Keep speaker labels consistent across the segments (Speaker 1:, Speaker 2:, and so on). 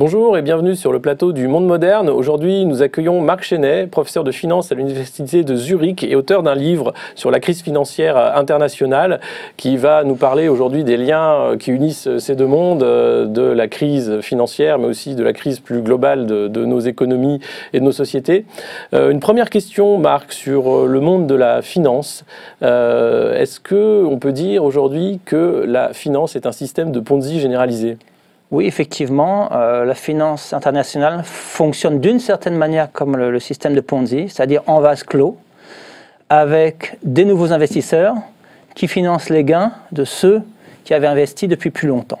Speaker 1: Bonjour et bienvenue sur le plateau du Monde Moderne. Aujourd'hui, nous accueillons Marc Chenet, professeur de finance à l'Université de Zurich et auteur d'un livre sur la crise financière internationale qui va nous parler aujourd'hui des liens qui unissent ces deux mondes, de la crise financière mais aussi de la crise plus globale de, nos économies et de nos sociétés. Euh, une première question, Marc, sur le monde de la finance. Euh, est-ce qu'on peut dire aujourd'hui que la finance est un système de Ponzi généralisé?
Speaker 2: Oui, effectivement, euh, la finance internationale fonctionne d'une certaine manière comme le, système de Ponzi, c'est-à-dire en vase clos, avec des nouveaux investisseurs qui financent les gains de ceux qui avaient investi depuis plus longtemps.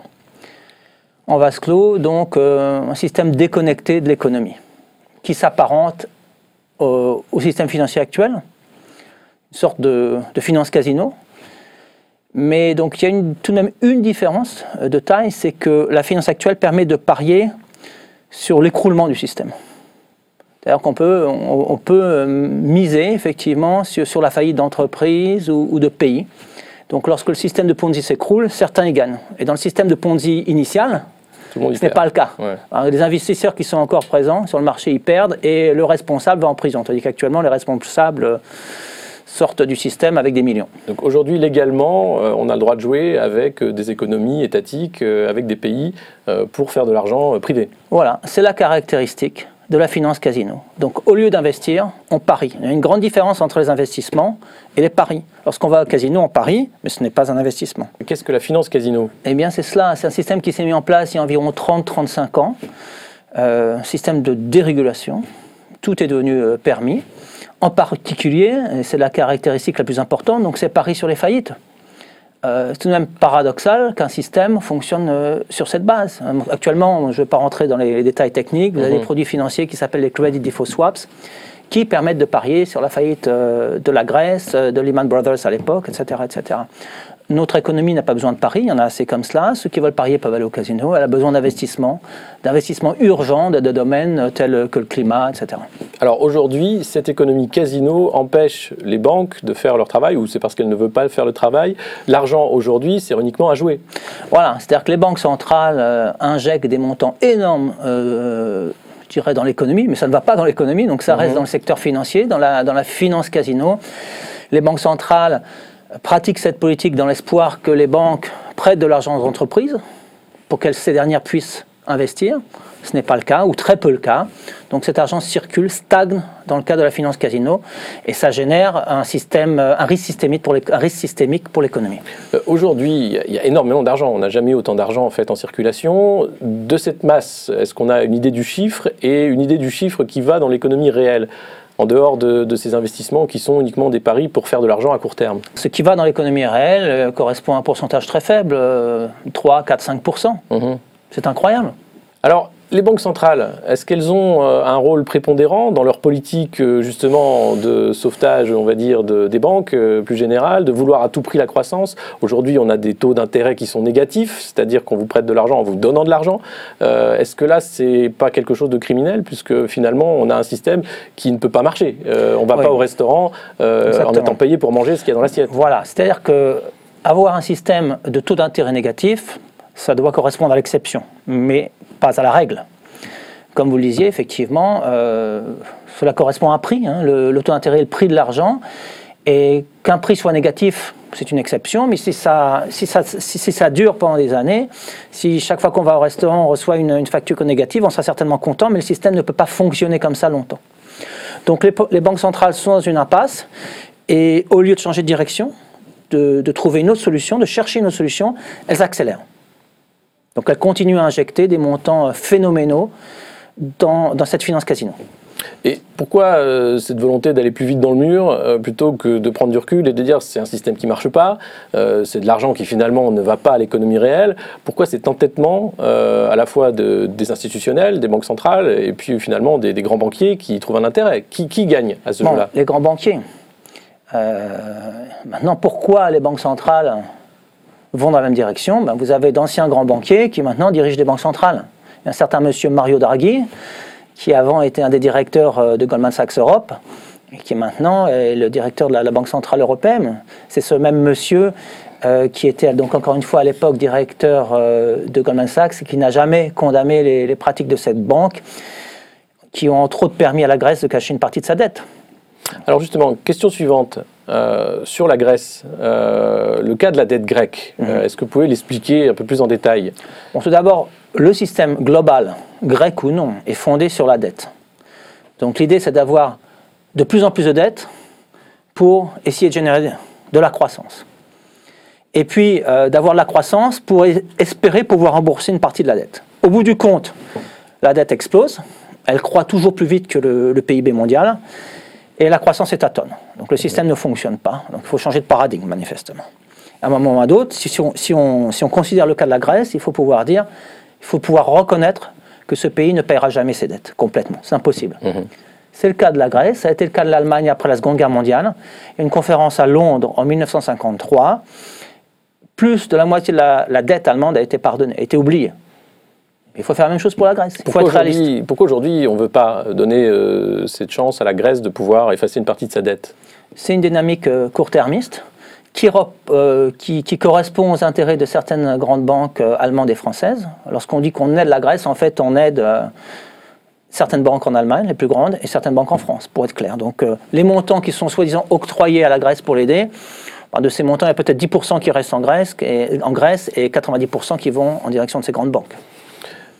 Speaker 2: En vase clos, donc euh, un système déconnecté de l'économie, qui s'apparente au, système financier actuel, une sorte de, de finance casino, mais donc il y a tout de même une différence euh, de taille, c'est que la finance actuelle permet de parier sur l'écroulement du système. C'est-à-dire qu'on peut, on, peut euh, miser effectivement sur, la faillite d'entreprises ou, de pays. Donc lorsque le système de Ponzi s'écroule, certains y gagnent. Et dans le système de Ponzi initial, ce n'est pas le cas. les investisseurs qui sont encore présents sur le marché, ils perdent et le responsable va en prison. Tandis qu'actuellement, les responsables sortent du système avec des millions.
Speaker 1: Donc aujourd'hui, légalement, euh, on a le droit de jouer avec euh, des économies étatiques, euh, avec des pays, pour faire de l'argent privé.
Speaker 2: Voilà, c'est la caractéristique de la finance casino. Donc au lieu d'investir, on parie. Il y a une grande différence entre les investissements et les paris. Lorsqu'on va au casino, on parie, mais ce n'est pas un investissement.
Speaker 1: Qu'est-ce que la finance casino?
Speaker 2: Eh bien c'est cela, c'est un système qui s'est mis en place il y a environ 30-35 ans, un système de dérégulation. Tout est devenu permis. En particulier, et c'est la caractéristique la plus importante, donc c'est pari sur les faillites. Euh, c'est tout de même paradoxal qu'un système fonctionne euh, sur cette base. Euh, actuellement, je ne vais pas rentrer dans les, détails techniques, vous avez des mhm. produits financiers qui s'appellent les Credit Default Swaps, qui permettent de parier sur la faillite de la Grèce, de Lehman Brothers à l'époque, etc., etc. Notre économie n'a pas besoin de paris, il y en a assez comme cela. Ceux qui veulent parier peuvent aller au casino. Elle a besoin d'investissement, d'investissement urgent de, domaines tels que le climat, etc.
Speaker 1: Alors aujourd'hui, cette économie casino empêche les banques de faire leur travail ou c'est parce qu'elles ne veulent pas faire le travail L'argent aujourd'hui, c'est uniquement à jouer.
Speaker 2: Voilà, c'est-à-dire que les banques centrales euh, injectent des montants énormes. Euh, je dirais dans l'économie, mais ça ne va pas dans l'économie, donc ça reste mhm. dans le secteur financier, dans la, dans la finance casino. Les banques centrales pratique cette politique dans l'espoir que les banques prêtent de l'argent aux entreprises pour que ces dernières puissent investir. Ce n'est pas le cas, ou très peu le cas. Donc cet argent circule, stagne dans le cas de la finance casino, et ça génère un, système, un risque systémique pour risque systémique pour l'économie.
Speaker 1: Euh, aujourd'hui, il y a énormément d'argent. On n'a jamais eu autant d'argent en fait en circulation. De cette masse, est-ce qu'on a une idée du chiffre et une idée du chiffre qui va dans l'économie réelle? En dehors de, ces investissements qui sont uniquement des paris pour faire de l'argent à court terme.
Speaker 2: Ce qui va dans l'économie réelle euh, correspond à un pourcentage très faible, 3, 4, 5% C'est incroyable.
Speaker 1: Alors, les banques centrales, est-ce qu'elles ont euh, un rôle prépondérant dans leur politique euh, justement de sauvetage, on va dire, des banques euh, plus générale, de vouloir à tout prix la croissance? Aujourd'hui, on a des taux d'intérêt qui sont négatifs, c'est-à-dire qu'on vous prête de l'argent en vous donnant de l'argent. est-ce que là, c'est pas quelque chose de criminel puisque finalement, on a un système qui ne peut pas marcher? On ne va pas au restaurant en étant payé pour manger ce qu'il y a dans l'assiette.
Speaker 2: Voilà, c'est-à-dire que avoir un système de taux d'intérêt négatif, ça doit correspondre à l'exception, mais pas à la règle. Comme vous le disiez, effectivement, euh, cela correspond à un prix. Hein. Le, taux d'intérêt est le prix de l'argent. Et qu'un prix soit négatif, c'est une exception, mais si ça, dure pendant des années, si chaque fois qu'on va au restaurant, on reçoit une, facture négative, on sera certainement content, mais le système ne peut pas fonctionner comme ça longtemps. Donc les, banques centrales sont dans une impasse, et au lieu de changer de direction, de trouver une autre solution, de chercher une autre solution, elles accélèrent. Donc elle continue à injecter des montants euh, phénoménaux dans, cette finance casino.
Speaker 1: Et pourquoi euh, cette volonté d'aller plus vite dans le mur euh, plutôt que de prendre du recul et de dire c'est un système qui ne marche pas, c'est de l'argent qui finalement ne va pas à l'économie réelle Pourquoi cet entêtement à la fois des institutionnels, des banques centrales et puis finalement des, grands banquiers qui trouvent un intérêt? Qui, gagne à ce jeu-là?
Speaker 2: Les grands banquiers. maintenant, pourquoi les banques centrales vont dans la même direction. Ben, vous avez d'anciens grands banquiers qui maintenant dirigent des banques centrales. Un certain monsieur Mario Draghi, qui avant était un des directeurs euh, de Goldman Sachs Europe, qui maintenant est le directeur de la, Banque Centrale Européenne. C'est ce même monsieur euh, qui était donc encore une fois à l'époque directeur euh, de Goldman Sachs et qui n'a jamais condamné les, pratiques de cette banque qui ont entre autres permis à la Grèce de cacher une partie de sa dette.
Speaker 1: Alors justement, question suivante. Euh, sur la Grèce, le cas de la dette grecque, mhm. est-ce que vous pouvez l'expliquer un peu plus en détail
Speaker 2: bon, Tout d'abord, le système global, grec ou non, est fondé sur la dette. Donc l'idée, c'est d'avoir de plus en plus de dettes pour essayer de générer de la croissance. Et puis euh, d'avoir de la croissance pour espérer pouvoir rembourser une partie de la dette. Au bout du compte, la dette explose, elle croît toujours plus vite que le, PIB mondial, et la croissance est atone. Donc le système ne fonctionne pas, donc il faut changer de paradigme manifestement. À un moment ou à un autre, si, si, on, considère le cas de la Grèce, il faut pouvoir dire, il faut pouvoir reconnaître que ce pays ne paiera jamais ses dettes complètement. C'est impossible. Mmh. C'est le cas de la Grèce, ça a été le cas de l'Allemagne après la Seconde Guerre mondiale. Une conférence à Londres en 1953, plus de la moitié de la, dette allemande a été pardonnée, a été oubliée. Il faut faire la même chose pour la Grèce.
Speaker 1: Il faut être réaliste. Pourquoi aujourd'hui on ne veut pas donner euh, cette chance à la Grèce de pouvoir effacer une partie de sa dette?
Speaker 2: C'est une dynamique euh, court-termiste euh, qui, qui, correspond aux intérêts de certaines grandes banques allemandes et françaises. Lorsqu'on dit qu'on aide la Grèce, en fait on aide certaines banques en Allemagne, les plus grandes, et certaines banques en France, pour être clair. Donc euh, les montants qui sont soi-disant octroyés à la Grèce pour l'aider, bah, de ces montants, il y a peut-être 10% qui restent en Grèce, et, en Grèce et 90% qui vont en direction de ces grandes banques.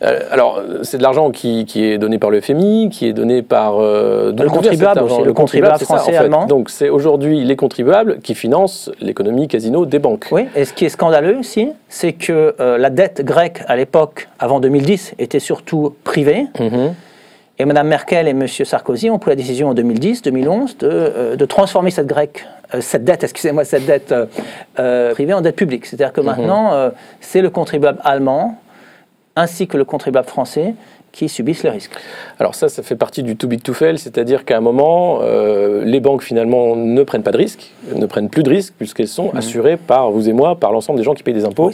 Speaker 1: Euh, alors, c'est de l'argent qui, est donné par le FMI, qui est donné par
Speaker 2: euh, le contribuable aussi, le, contribuable, français, allemand.
Speaker 1: Donc, c'est aujourd'hui les contribuables qui financent l'économie casino des banques.
Speaker 2: Oui, et ce qui est scandaleux aussi, c'est que la dette grecque à l'époque, avant 2010, était surtout privée. Mhm. Et Mme Merkel et M. Sarkozy ont pris la décision en 2010-2011 euh, de, transformer cette, grecque, euh, cette dette, excusez-moi, cette dette euh, privée en dette publique. C'est-à-dire que mhm. maintenant, c'est le contribuable allemand ainsi que le contribuable français qui subissent les risques.
Speaker 1: Alors ça, ça fait partie du too big to fail, c'est-à-dire qu'à un moment, euh, les banques finalement ne prennent pas de risques, ne prennent plus de risques puisqu'elles sont mhm. assurées par vous et moi, par l'ensemble des gens qui payent des impôts,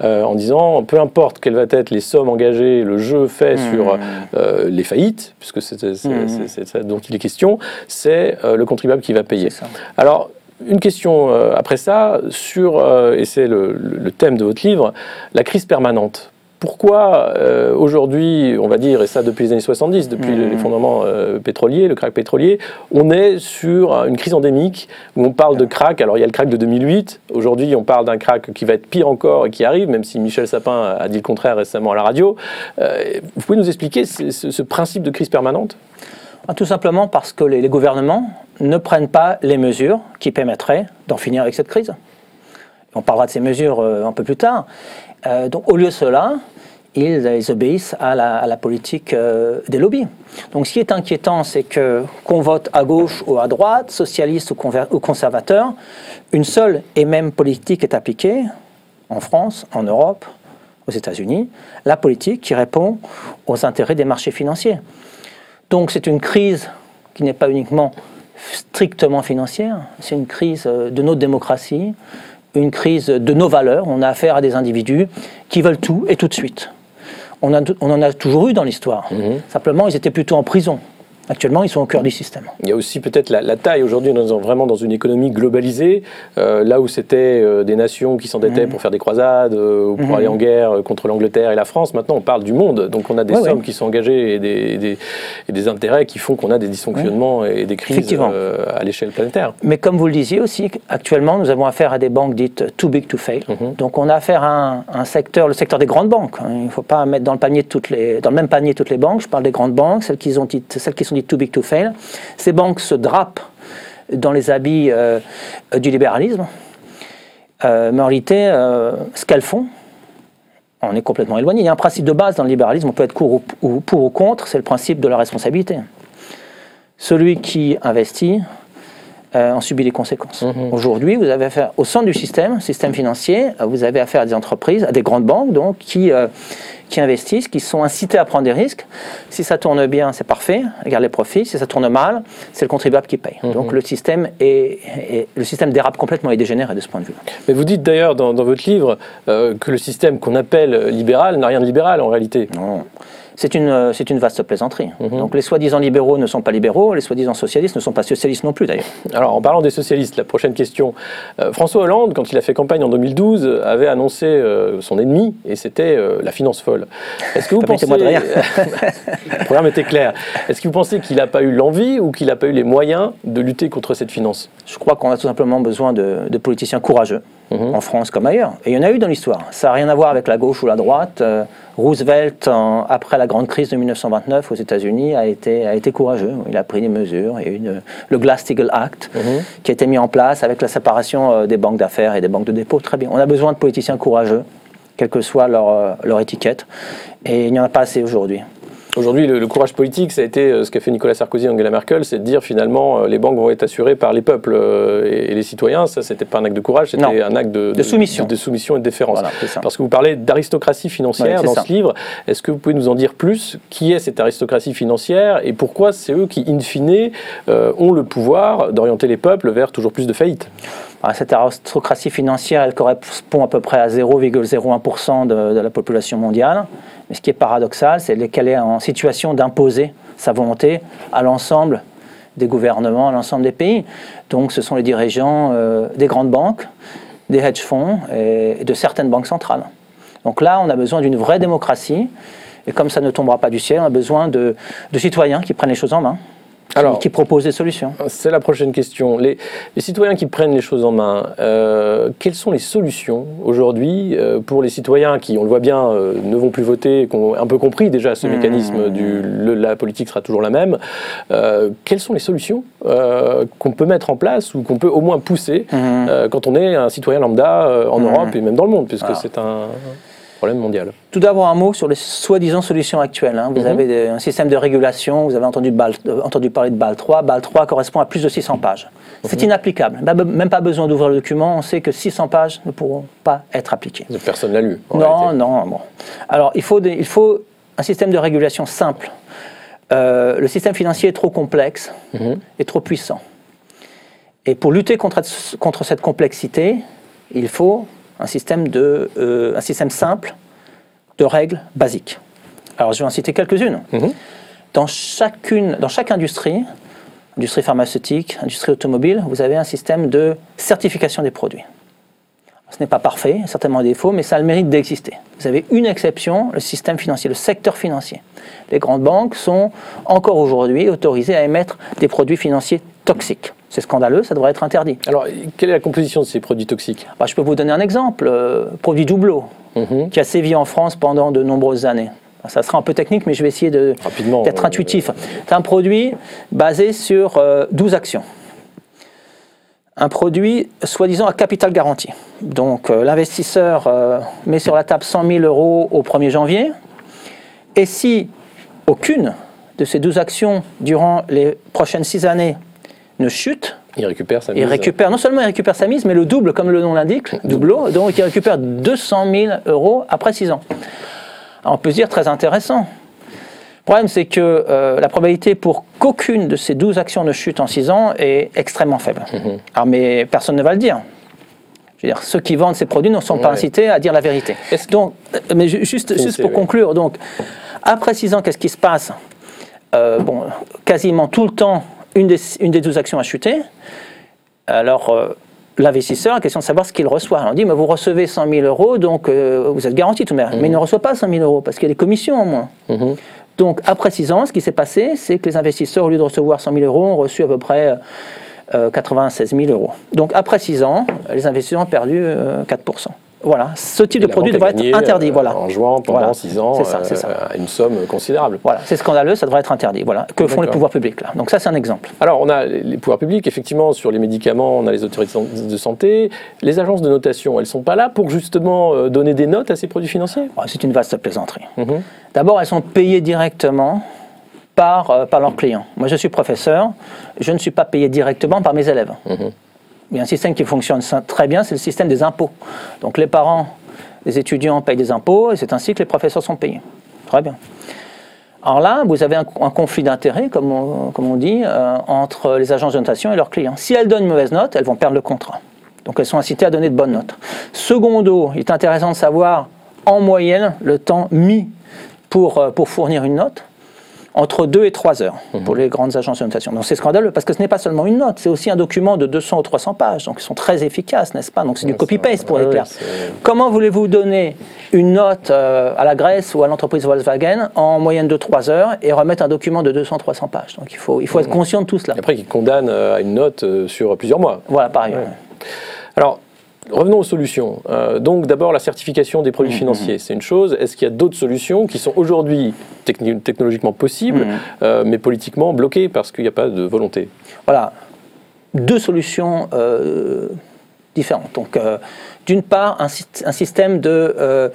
Speaker 1: euh, en disant peu importe quelles vont être les sommes engagées, le jeu fait mhm. sur euh, les faillites, puisque c'est mhm. ça dont il est question, c'est le contribuable qui va payer. Alors une question après ça sur, et c'est le thème de votre livre, la crise permanente pourquoi euh, aujourd'hui, on va dire, et ça depuis les années 70, depuis mmh. l'effondrement euh, pétrolier, le crack pétrolier, on est sur une crise endémique où on parle de crack. Alors il y a le crack de 2008, aujourd'hui on parle d'un crack qui va être pire encore et qui arrive, même si Michel Sapin a dit le contraire récemment à la radio. Euh, vous pouvez nous expliquer ce, principe de crise permanente?
Speaker 2: Ah, Tout simplement parce que les, gouvernements ne prennent pas les mesures qui permettraient d'en finir avec cette crise. On parlera de ces mesures un peu plus tard. Donc au lieu de cela, ils, obéissent à la, politique euh, des lobbies. Donc ce qui est inquiétant, c'est que qu'on vote à gauche ou à droite, socialiste ou, ou conservateur, une seule et même politique est appliquée en France, en Europe, aux États-Unis, la politique qui répond aux intérêts des marchés financiers. Donc c'est une crise qui n'est pas uniquement strictement financière, c'est une crise euh, de notre démocratie, une crise de nos valeurs. On a affaire à des individus qui veulent tout et tout de suite on, en a toujours eu dans l'histoire. Mhm. Simplement, ils étaient plutôt en prison. Actuellement, ils sont au cœur du système.
Speaker 1: Il y a aussi peut-être la, taille. Aujourd'hui, on est vraiment dans une économie globalisée, euh, là où c'était euh, des nations qui s'endettaient mhm. pour faire des croisades euh, ou pour mhm. aller en guerre contre l'Angleterre et la France. Maintenant, on parle du monde. Donc, on a des sommes qui sont engagées et des, des, intérêts qui font qu'on a des dysfonctionnements et des crises à l'échelle planétaire.
Speaker 2: Mais comme vous le disiez aussi, actuellement, nous avons affaire à des banques dites too big to fail. Mhm. Donc, on a affaire à un, secteur, le secteur des grandes banques. Il ne faut pas mettre dans le, panier toutes les, dans le même panier toutes les banques. Je parle des grandes banques, celles qui, ont celles qui sont too big to fail. Ces banques se drapent dans les habits euh, du libéralisme, euh, mais en réalité, euh, ce qu'elles font, on est complètement éloigné. Il y a un principe de base dans le libéralisme, on peut être ou, pour ou contre, c'est le principe de la responsabilité. Celui qui investit en subit les conséquences. Mhm. Aujourd'hui, vous avez affaire au centre du système, système financier, vous avez affaire à des entreprises, à des grandes banques, donc qui qui investissent, qui sont incités à prendre des risques. Si ça tourne bien, c'est parfait, regarde les profits. Si ça tourne mal, c'est le contribuable qui paye. Mhm. Donc le système, est, le système dérape complètement et dégénère de ce point de vue.
Speaker 1: Mais vous dites d'ailleurs dans, votre livre euh, que le système qu'on appelle libéral n'a rien de libéral en réalité.
Speaker 2: Non. C'est une, c'est une vaste plaisanterie.
Speaker 1: Mhm.
Speaker 2: Donc les soi-disant libéraux ne sont pas libéraux, les soi-disant socialistes ne sont pas socialistes non plus d'ailleurs.
Speaker 1: Alors, en parlant des socialistes, la prochaine question. Euh, Françoois Hollande, quand il a fait campagne en 2012, euh, avait annoncé euh, son ennemi, et c'était euh, la finance folle. Est-ce que vous pensez...
Speaker 2: De rire.
Speaker 1: le programme était clair. Est-ce que vous pensez qu'il n'a pas eu l'envie ou qu'il n'a pas eu les moyens de lutter contre cette finance?
Speaker 2: Je crois qu'on a tout simplement besoin de, de politiciens courageux,
Speaker 1: Mhm.
Speaker 2: en France comme ailleurs. Et il y en a eu dans l'histoire. Ça n'a rien à voir avec la gauche ou la droite. Euh, Roosevelt, en- après la grande crise de 1929 aux États-Unis, a été, a été courageux. Il a pris des mesures. Il y a eu une- le Glass-Steagall Act
Speaker 1: Mhm.
Speaker 2: qui a été mis en place avec la séparation euh, des banques d'affaires et des banques de dépôt. Très bien. On a besoin de politiciens courageux, quelle que soit leur, euh, leur étiquette. Et il n'y en a pas assez aujourd'hui.
Speaker 1: Aujourd'hui, le, le courage politique, ça a été euh, ce qu'a fait Nicolas Sarkozy et Angela Merkel, c'est de dire finalement euh, les banques vont être assurées par les peuples euh, et, et les citoyens. Ça, c'était pas un acte de courage, c'était un acte de,
Speaker 2: De soumission.
Speaker 1: de, de soumission et de déférence.
Speaker 2: Voilà.
Speaker 1: Parce que vous parlez d'aristocratie financière
Speaker 2: Ouais,
Speaker 1: dans
Speaker 2: ça.
Speaker 1: ce livre. Est-ce que vous pouvez nous en dire plus? Qui est cette aristocratie financière? Et pourquoi c'est eux qui, in fine, euh, ont le pouvoir d'orienter les peuples vers toujours plus de faillites
Speaker 2: Cette aristocratie financière, elle correspond à peu près à 0,01% de, la population mondiale. Mais ce qui est paradoxal, c'est qu'elle est en situation d'imposer sa volonté à l'ensemble des gouvernements, à l'ensemble des pays. Donc ce sont les dirigeants euh, des grandes banques, des hedge funds et, de certaines banques centrales. Donc là, on a besoin d'une vraie démocratie. Et comme ça ne tombera pas du ciel, on a besoin de, citoyens qui prennent les choses en main,
Speaker 1: Alors-
Speaker 2: qui proposent des solutions.
Speaker 1: C'est la prochaine question. Les, les citoyens qui prennent les choses en main, euh, quelles sont les solutions aujourd'hui euh, pour les citoyens qui, on le voit bien, euh, ne vont plus voter, qui ont un peu compris déjà ce
Speaker 2: Mmh.
Speaker 1: mécanisme du le- la politique sera toujours la même Quelles sont les solutions qu'on peut mettre en place ou qu'on peut au moins pousser
Speaker 2: Mmh.
Speaker 1: euh, quand on est un citoyen lambda en
Speaker 2: Mhm.
Speaker 1: Europe et même dans le monde, puisque c'est un problème mondial
Speaker 2: Tout d'abord un mot sur les soi-disant solutions actuelles. hein. Vous
Speaker 1: Mhm.
Speaker 2: avez des- un système de régulation, vous avez entendu, euh, entendu parler de BAL 3. BAL 3 correspond à plus de 600 pages. C'est inapplicable. Même- pas besoin d'ouvrir le document, on sait que 600 pages ne pourront pas être appliquées.
Speaker 1: Personne l'a lu.
Speaker 2: Non,
Speaker 1: réalité.
Speaker 2: non, bon. Alors, il faut, des- il faut un système de régulation simple. Euh, le système financier est trop complexe
Speaker 1: Mhm.
Speaker 2: et trop puissant. Et pour lutter contre, contre cette complexité, il faut un système, de, euh, un système simple de règles basiques. Alors, je vais en citer quelques-unes.
Speaker 1: Mhm.
Speaker 2: Dans, chacune, dans chaque industrie, industrie pharmaceutique, industrie automobile, vous avez un système de certification des produits. Ce n'est pas parfait, certainement des défauts, mais ça a le mérite d'exister. Vous avez une exception, le système financier, le secteur financier. Les grandes banques sont encore aujourd'hui autorisées à émettre des produits financiers toxiques. C'est scandaleux, ça devrait être interdit.
Speaker 1: Alors, quelle est la composition de ces produits toxiques?
Speaker 2: Bah, je peux vous donner un exemple. Euh, produit Doubleau,
Speaker 1: Mhm.
Speaker 2: qui a sévi en France pendant de nombreuses années. Ça sera un peu technique, mais je vais essayer d'être
Speaker 1: euh,
Speaker 2: intuitif. C'est un produit basé sur euh, 12 actions. Un produit soi-disant à capital garanti. Donc euh, l'investisseur euh, met sur la table 100 000 euros au 1er janvier. Et si aucune de ces 12 actions durant les prochaines 6 années ne chute,
Speaker 1: Il récupère sa
Speaker 2: il
Speaker 1: mise.
Speaker 2: récupère, non seulement il récupère sa mise, mais le double, comme le nom l'indique, doublo, donc il récupère 200 000 euros après 6 ans. Alors, on peut se dire très intéressant. Le problème, c'est que euh, la probabilité pour qu'aucune de ces 12 actions ne chute en 6 ans est extrêmement faible.
Speaker 1: Mhm.
Speaker 2: Alors, mais personne ne va le dire. Je veux dire, ceux qui vendent ces produits ne sont pas incités à dire la vérité. Donc, euh, mais ju- juste, juste pour conclure, donc, après 6 ans, qu'est-ce qui se passe? Euh, Bon, quasiment tout le temps, une des, une des 12 actions a chuté. Alors, euh, l'investisseur, la question de savoir ce qu'il reçoit. On dit, mais vous recevez 100 000 euros, donc euh, vous êtes garanti tout de même. Mais il ne reçoit pas 100 000 euros parce qu'il y a des commissions en moins.
Speaker 1: Mhm.
Speaker 2: Donc, après 6 ans, ce qui s'est passé, c'est que les investisseurs, au lieu de recevoir 100 000 euros, ont reçu à peu près euh, 96 000 euros. Donc, après 6 ans, les investisseurs ont perdu euh, 4 Voilà, ce type
Speaker 1: Et
Speaker 2: de produit devrait être interdit.
Speaker 1: euh,
Speaker 2: voilà.
Speaker 1: En jouant pendant
Speaker 2: Voilà.
Speaker 1: 6 ans
Speaker 2: C'est ça, ça.
Speaker 1: euh, une somme considérable.
Speaker 2: Voilà, c'est scandaleux, ça devrait être interdit. Voilà, que font les pouvoirs publics là. Donc ça, c'est un exemple.
Speaker 1: Alors, on a les pouvoirs publics, effectivement, sur les médicaments, on a les autorités de santé. Les agences de notation, elles ne sont pas là pour justement euh, donner des notes à ces produits financiers?
Speaker 2: C'est une vaste plaisanterie.
Speaker 1: Mhm.
Speaker 2: D'abord, elles sont payées directement par, euh, par leurs clients. Moi, je suis professeur, je ne suis pas payé directement par mes élèves.
Speaker 1: Mhm.
Speaker 2: Il y a un système qui fonctionne très bien, c'est le système des impôts. Donc les parents, les étudiants payent des impôts et c'est ainsi que les professeurs sont payés. Très bien. Alors là, vous avez un, conflit d'intérêts, comme on, dit, euh, entre les agences de notation et leurs clients. Si elles donnent une mauvaise note, elles vont perdre le contrat. Donc elles sont incitées à donner de bonnes notes. Secondo, il est intéressant de savoir en moyenne le temps mis pour, euh, pour fournir une note entre 2 et 3 heures pour les grandes agences de notation. Donc c'est scandaleux parce que ce n'est pas seulement une note, c'est aussi un document de 200 ou 300 pages. Donc ils sont très efficaces, n'est-ce pas? Donc c'est du copy-paste pour les
Speaker 1: c'est-
Speaker 2: Comment voulez-vous donner une note euh, à la Grèce ou à l'entreprise Volkswagen en moyenne de 3 heures et remettre un document de 200-300 pages? Donc il faut, il faut être conscient de tout cela.
Speaker 1: Et après, qui condamne euh, à une note euh, sur plusieurs mois.
Speaker 2: Voilà, par ailleurs.
Speaker 1: Alors, revenons aux solutions. Euh, donc, d'abord, la certification des
Speaker 2: Mmh,
Speaker 1: produits financiers, c'est une chose. Est-ce qu'il y a d'autres solutions qui sont aujourd'hui techni- technologiquement possibles,
Speaker 2: Mmh.
Speaker 1: euh, mais politiquement bloquées parce qu'il n'y a pas de volonté?
Speaker 2: Voilà, deux solutions euh, différentes. Donc, d'une part, un, syst- un système de, euh,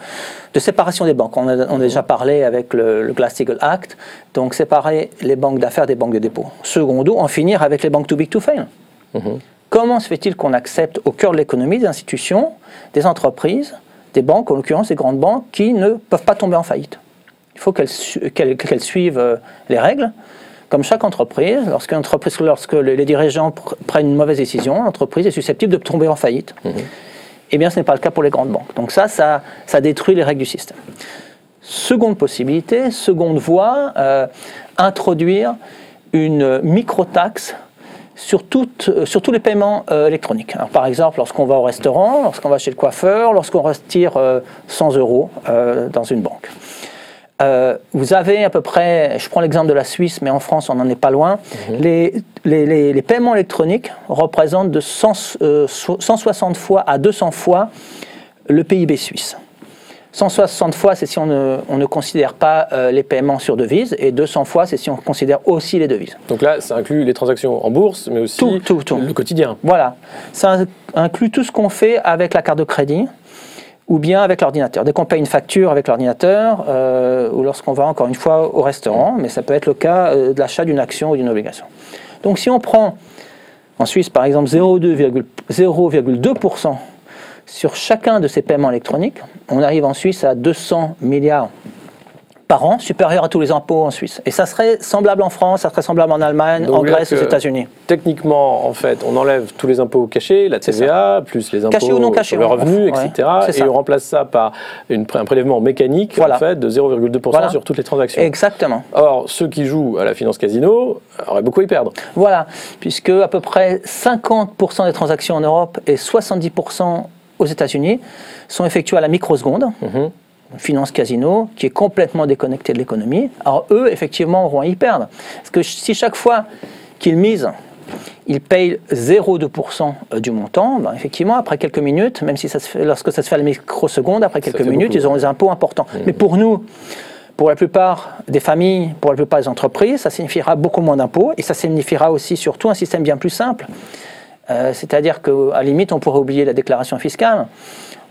Speaker 2: de séparation des banques. On a, on a déjà parlé avec le, le Glass-Steagall Act, donc séparer les banques d'affaires des banques de dépôt. Secondo, en finir avec les banques too big to fail. Comment se fait-il qu'on accepte au cœur de l'économie des institutions, des entreprises, des banques, en l'occurrence des grandes banques, qui ne peuvent pas tomber en faillite? Il faut qu'elles su- qu'elles- qu'elles suivent euh, les règles. Comme chaque entreprise, lorsque, entreprise, lorsque les dirigeants pr- prennent une mauvaise décision, l'entreprise est susceptible de tomber en faillite. Eh bien, ce n'est pas le cas pour les grandes banques. Donc ça, ça, ça détruit les règles du système. Seconde possibilité, seconde voie, euh, introduire une microtaxe sur, toutes- euh, sur tous les paiements euh, électroniques. Alors, par exemple, lorsqu'on va au restaurant, lorsqu'on va chez le coiffeur, lorsqu'on retire euh, 100 euros euh, dans une banque. Vous avez à peu près, je prends l'exemple de la Suisse, mais en France on n'en est pas loin, les, les- les- les paiements électroniques représentent de 100, euh, so- 160 fois à 200 fois le PIB suisse. 160 fois, c'est si on ne, on ne considère pas euh, les paiements sur devises, et 200 fois, c'est si on considère aussi les devises.
Speaker 1: Donc là, ça inclut les transactions en bourse, mais aussi
Speaker 2: Tout, tout, tout.
Speaker 1: le quotidien.
Speaker 2: Voilà, ça inclut tout ce qu'on fait avec la carte de crédit ou bien avec l'ordinateur. Dès qu'on paye une facture avec l'ordinateur, euh, ou lorsqu'on va encore une fois au restaurant, mais ça peut être le cas euh, de l'achat d'une action ou d'une obligation. Donc si on prend en Suisse par exemple 0,2 0,2% sur chacun de ces paiements électroniques, on arrive en Suisse à 200 milliards par an, supérieur à tous les impôts en Suisse. Et ça serait semblable en France, ça serait semblable en Allemagne,
Speaker 1: Donc,
Speaker 2: en Grèce, aux États-Unis.
Speaker 1: Techniquement, en fait, on enlève tous les impôts cachés, la TVA, plus les impôts
Speaker 2: Cachés ou non cachés,
Speaker 1: sur le revenu,
Speaker 2: ouais,
Speaker 1: etc. Et on remplace ça par une, un prélèvement mécanique
Speaker 2: Voilà.
Speaker 1: en fait, de 0,2%
Speaker 2: Voilà.
Speaker 1: sur toutes les transactions.
Speaker 2: Exactement.
Speaker 1: Or, ceux qui jouent à la finance casino auraient beaucoup à y perdre.
Speaker 2: Voilà, puisque à peu près 50% des transactions en Europe et 70% aux États-Unis sont effectuées à la microseconde,
Speaker 1: Mhm.
Speaker 2: finance casino, qui est complètement déconnectée de l'économie. Alors eux, effectivement, vont y perdre. Parce que si chaque fois qu'ils misent, ils payent 0,2% du montant, ben, effectivement, après quelques minutes, même si ça se fait, lorsque ça se fait à la microseconde, après quelques minutes,
Speaker 1: beaucoup,
Speaker 2: ils auront des impôts importants. Mais pour nous, pour la plupart des familles, pour la plupart des entreprises, ça signifiera beaucoup moins d'impôts et ça signifiera aussi surtout un système bien plus simple. Euh, C'est-à-dire qu'à la limite, on pourrait oublier la déclaration fiscale.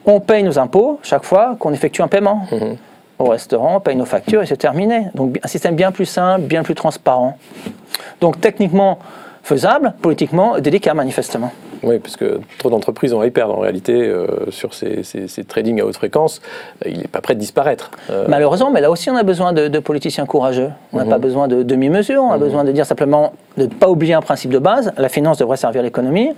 Speaker 2: On paye nos impôts chaque fois qu'on effectue un paiement. Au restaurant, on paye nos factures et c'est terminé. Donc un système bien plus simple, bien plus transparent. Donc techniquement faisable, politiquement délicat manifestement.
Speaker 1: Oui, parce que trop d'entreprises ont à y perdre en réalité euh, sur ces, ces, ces trading à haute fréquence. euh, il n'est pas prêt de disparaître. Euh,
Speaker 2: Malheureusement, mais là aussi, on a besoin de, de politiciens courageux. On n'a pas besoin de demi-mesure, on a besoin de dire simplement de ne pas oublier un principe de base. La finance devrait servir l'économie.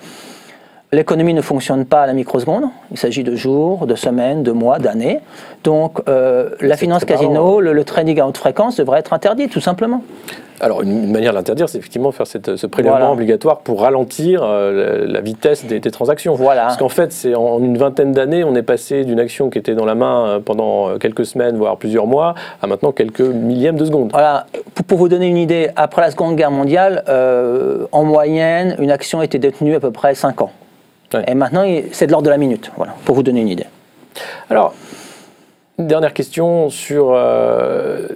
Speaker 2: L'économie ne fonctionne pas à la microseconde. Il s'agit de jours, de semaines, de mois, d'années. Donc, euh, la finance casino, le, le trading à haute fréquence devrait être interdit, tout simplement.
Speaker 1: Alors, une, une manière de l'interdire, c'est effectivement faire cette- ce prélèvement
Speaker 2: Voilà.
Speaker 1: obligatoire pour ralentir euh, la, vitesse des, des transactions.
Speaker 2: Voilà.
Speaker 1: Parce qu'en fait, c'est en une vingtaine d'années, on est passé d'une action qui était dans la main euh, pendant euh, quelques semaines, voire plusieurs mois, à maintenant quelques millièmes de secondes.
Speaker 2: Voilà, pour, pour vous donner une idée, après la Seconde Guerre mondiale, euh, en moyenne, une action était détenue à peu près 5 ans.
Speaker 1: Ouais.
Speaker 2: Et maintenant, c'est de l'ordre de la minute, voilà, pour vous donner une idée.
Speaker 1: Alors, une dernière question sur euh,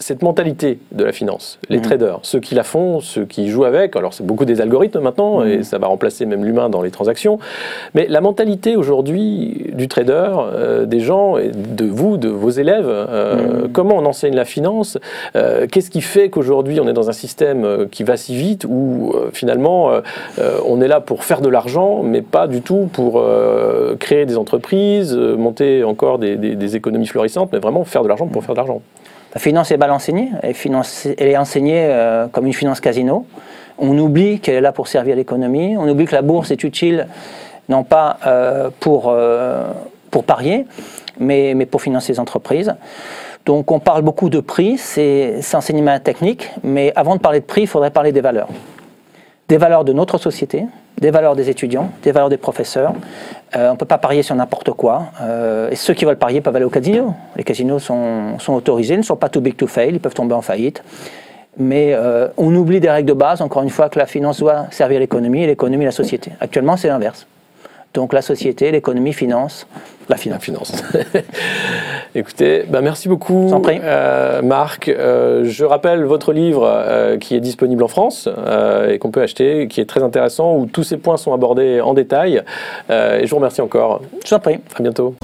Speaker 1: cette mentalité de la finance. Les
Speaker 2: Mhm.
Speaker 1: traders, ceux qui la font, ceux qui jouent avec, alors c'est beaucoup des algorithmes maintenant,
Speaker 2: Mhm.
Speaker 1: et ça va remplacer même l'humain dans les transactions, mais la mentalité aujourd'hui du trader, euh, des gens, et de vous, de vos élèves, euh,
Speaker 2: Mhm.
Speaker 1: comment on enseigne la finance Euh, Qu'est-ce qui fait qu'aujourd'hui on est dans un système qui va si vite, où finalement on est là pour faire de l'argent, mais pas du tout pour créer des entreprises, monter encore des, des- des économies florissantes, mais vraiment faire de l'argent pour faire de l'argent?
Speaker 2: La finance est mal enseignée, elle est, enseignée euh, comme une finance casino. On oublie qu'elle est là pour servir l'économie, on oublie que la bourse est utile non pas euh, pour, euh, pour parier, mais, mais pour financer les entreprises. Donc on parle beaucoup de prix, c'est enseignement technique, mais avant de parler de prix, il faudrait parler des valeurs. Des valeurs de notre société, des valeurs des étudiants, des valeurs des professeurs. Euh, on ne peut pas parier sur n'importe quoi. Euh, et ceux qui veulent parier peuvent aller au casino. Les casinos sont, sont, autorisés, ne sont pas too big to fail, ils peuvent tomber en faillite. Mais euh, on oublie des règles de base, encore une fois, que la finance doit servir l'économie et l'économie la société. Actuellement, c'est l'inverse. Donc la société, l'économie finance la finance.
Speaker 1: La finance. Écoutez, bah merci beaucoup,
Speaker 2: euh,
Speaker 1: Marc. Euh, je rappelle votre livre euh, qui est disponible en France et qu'on peut acheter, qui est très intéressant, où tous ces points sont abordés en détail. et je vous remercie encore.
Speaker 2: Je vous en prie.
Speaker 1: À bientôt.